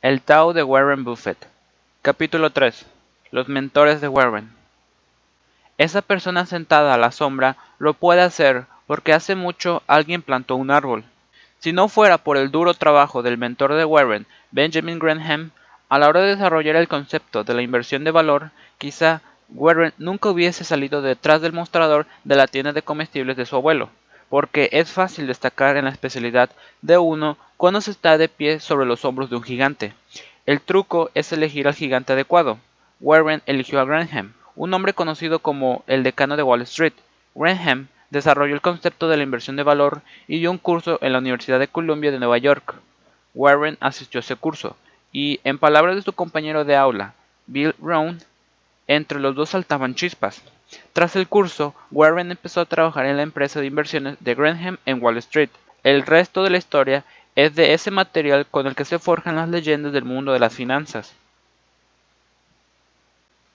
El Tao de Warren Buffett. Capítulo 3. Los mentores de Warren. Esa persona sentada a la sombra lo puede hacer porque hace mucho alguien plantó un árbol. Si no fuera por el duro trabajo del mentor de Warren, Benjamin Graham, a la hora de desarrollar el concepto de la inversión de valor, quizá Warren nunca hubiese salido detrás del mostrador de la tienda de comestibles de su abuelo, porque es fácil destacar en la especialidad de uno cuando se está de pie sobre los hombros de un gigante. El truco es elegir al gigante adecuado. Warren eligió a Graham, un hombre conocido como el decano de Wall Street. Graham desarrolló el concepto de la inversión de valor y dio un curso en la Universidad de Columbia de Nueva York. Warren asistió a ese curso, y en palabras de su compañero de aula, Bill Brown, entre los dos saltaban chispas. Tras el curso, Warren empezó a trabajar en la empresa de inversiones de Graham en Wall Street. El resto de la historia es de ese material con el que se forjan las leyendas del mundo de las finanzas.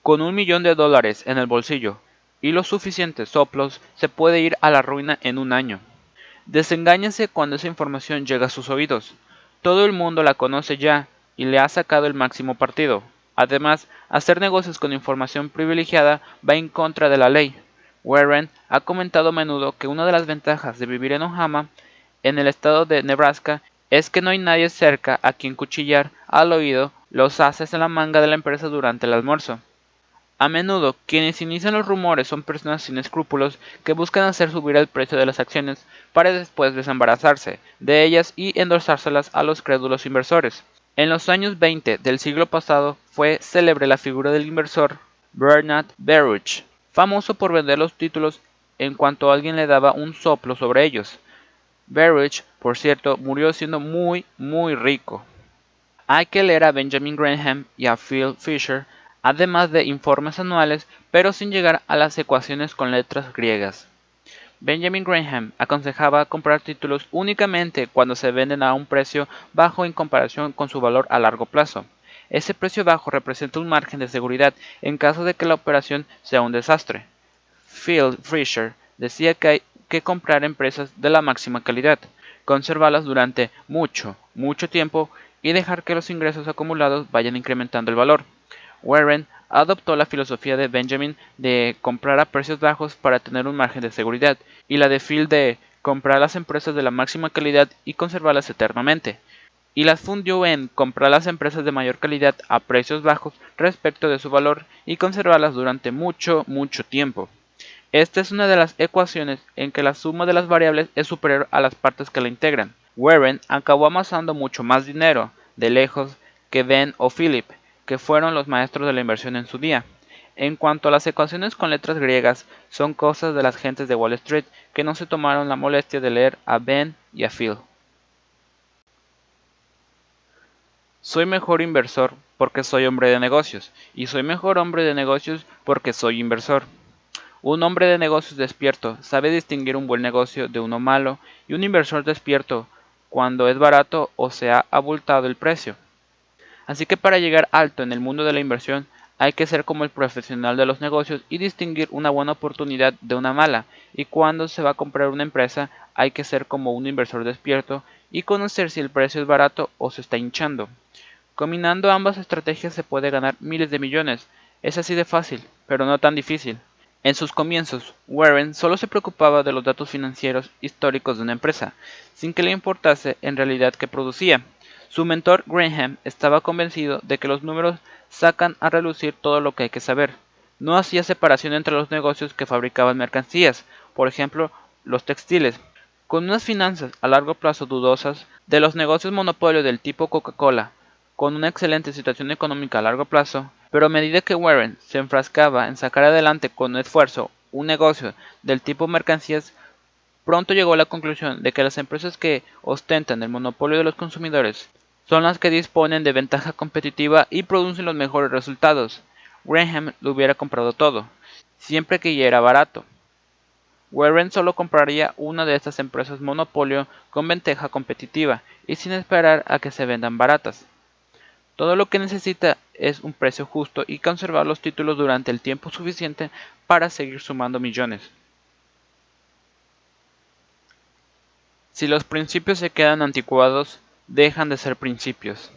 Con un millón de dólares en el bolsillo y los suficientes soplos, se puede ir a la ruina en un año. Desengáñese cuando esa información llega a sus oídos. Todo el mundo la conoce ya y le ha sacado el máximo partido. Además, hacer negocios con información privilegiada va en contra de la ley. Warren ha comentado a menudo que una de las ventajas de vivir en Omaha, en el estado de Nebraska, es que no hay nadie cerca a quien cuchillar al oído los haces en la manga de la empresa durante el almuerzo. A menudo, quienes inician los rumores son personas sin escrúpulos que buscan hacer subir el precio de las acciones para después desembarazarse de ellas y endosárselas a los crédulos inversores. En los años 20 del siglo pasado fue célebre la figura del inversor Bernard Baruch, famoso por vender los títulos en cuanto alguien le daba un soplo sobre ellos. Baruch, por cierto, murió siendo muy, muy rico. Hay que leer a Benjamin Graham y a Phil Fisher además de informes anuales, pero sin llegar a las ecuaciones con letras griegas. Benjamin Graham aconsejaba comprar títulos únicamente cuando se venden a un precio bajo en comparación con su valor a largo plazo. Ese precio bajo representa un margen de seguridad en caso de que la operación sea un desastre. Phil Fisher decía que hay que comprar empresas de la máxima calidad, conservarlas durante mucho, mucho tiempo y dejar que los ingresos acumulados vayan incrementando el valor. Warren adoptó la filosofía de Benjamin de comprar a precios bajos para tener un margen de seguridad y la de Phil de comprar las empresas de la máxima calidad y conservarlas eternamente. Y las fundió en comprar las empresas de mayor calidad a precios bajos respecto de su valor y conservarlas durante mucho, mucho tiempo. Esta es una de las ecuaciones en que la suma de las variables es superior a las partes que la integran. Warren acabó amasando mucho más dinero, de lejos, que Ben o Philip, que fueron los maestros de la inversión en su día. En cuanto a las ecuaciones con letras griegas, son cosas de las gentes de Wall Street que no se tomaron la molestia de leer a Ben y a Phil. Soy mejor inversor porque soy hombre de negocios, y soy mejor hombre de negocios porque soy inversor. Un hombre de negocios despierto sabe distinguir un buen negocio de uno malo, y un inversor despierto cuando es barato o se ha abultado el precio. Así que para llegar alto en el mundo de la inversión hay que ser como el profesional de los negocios y distinguir una buena oportunidad de una mala. Y cuando se va a comprar una empresa hay que ser como un inversor despierto y conocer si el precio es barato o se está hinchando. Combinando ambas estrategias se puede ganar miles de millones. Es así de fácil, pero no tan difícil. En sus comienzos, Warren solo se preocupaba de los datos financieros históricos de una empresa, sin que le importase en realidad qué producía. Su mentor Graham estaba convencido de que los números sacan a relucir todo lo que hay que saber. No hacía separación entre los negocios que fabricaban mercancías, por ejemplo, los textiles. Con unas finanzas a largo plazo dudosas, de los negocios monopolio del tipo Coca-Cola, con una excelente situación económica a largo plazo, pero a medida que Warren se enfrascaba en sacar adelante con esfuerzo un negocio del tipo mercancías, pronto llegó a la conclusión de que las empresas que ostentan el monopolio de los consumidores son las que disponen de ventaja competitiva y producen los mejores resultados. Graham lo hubiera comprado todo, siempre que ya era barato. Warren solo compraría una de estas empresas monopolio con ventaja competitiva y sin esperar a que se vendan baratas. Todo lo que necesita es un precio justo y conservar los títulos durante el tiempo suficiente para seguir sumando millones. Si los principios se quedan anticuados, dejan de ser principios.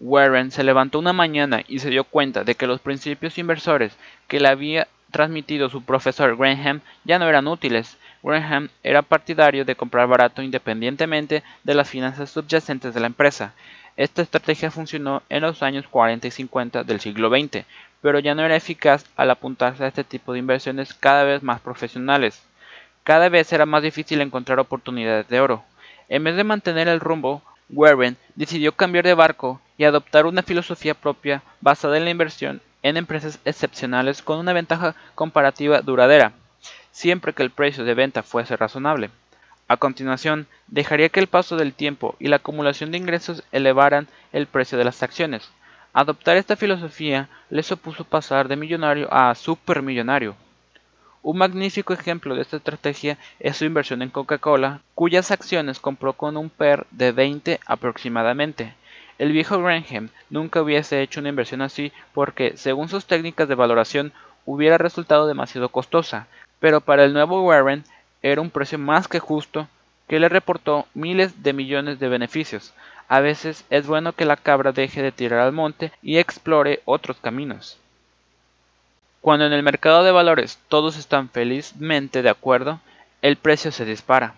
Warren se levantó una mañana y se dio cuenta de que los principios inversores que le había transmitido su profesor Graham ya no eran útiles. Graham era partidario de comprar barato independientemente de las finanzas subyacentes de la empresa. Esta estrategia funcionó en los años 40 y 50 del siglo XX, pero ya no era eficaz al apuntarse a este tipo de inversiones cada vez más profesionales. Cada vez era más difícil encontrar oportunidades de oro. En vez de mantener el rumbo, Warren decidió cambiar de barco y adoptar una filosofía propia basada en la inversión en empresas excepcionales con una ventaja comparativa duradera, siempre que el precio de venta fuese razonable. A continuación, dejaría que el paso del tiempo y la acumulación de ingresos elevaran el precio de las acciones. Adoptar esta filosofía le supuso pasar de millonario a supermillonario. Un magnífico ejemplo de esta estrategia es su inversión en Coca-Cola, cuyas acciones compró con un PER de 20 aproximadamente. El viejo Graham nunca hubiese hecho una inversión así porque, según sus técnicas de valoración, hubiera resultado demasiado costosa, pero para el nuevo Warren era un precio más que justo que le reportó miles de millones de beneficios. A veces es bueno que la cabra deje de tirar al monte y explore otros caminos. Cuando en el mercado de valores todos están felizmente de acuerdo, el precio se dispara.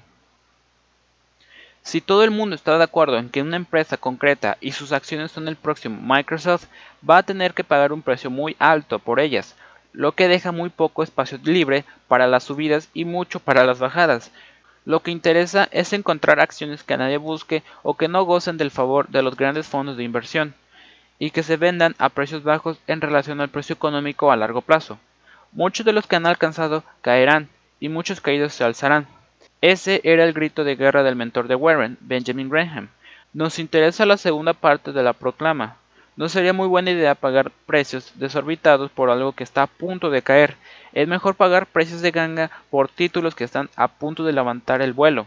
Si todo el mundo está de acuerdo en que una empresa concreta y sus acciones son el próximo Microsoft, va a tener que pagar un precio muy alto por ellas, lo que deja muy poco espacio libre para las subidas y mucho para las bajadas. Lo que interesa es encontrar acciones que nadie busque o que no gocen del favor de los grandes fondos de inversión y que se vendan a precios bajos en relación al precio económico a largo plazo. Muchos de los que han alcanzado caerán y muchos caídos se alzarán. Ese era el grito de guerra del mentor de Warren, Benjamin Graham. Nos interesa la segunda parte de la proclama. No sería muy buena idea pagar precios desorbitados por algo que está a punto de caer. Es mejor pagar precios de ganga por títulos que están a punto de levantar el vuelo.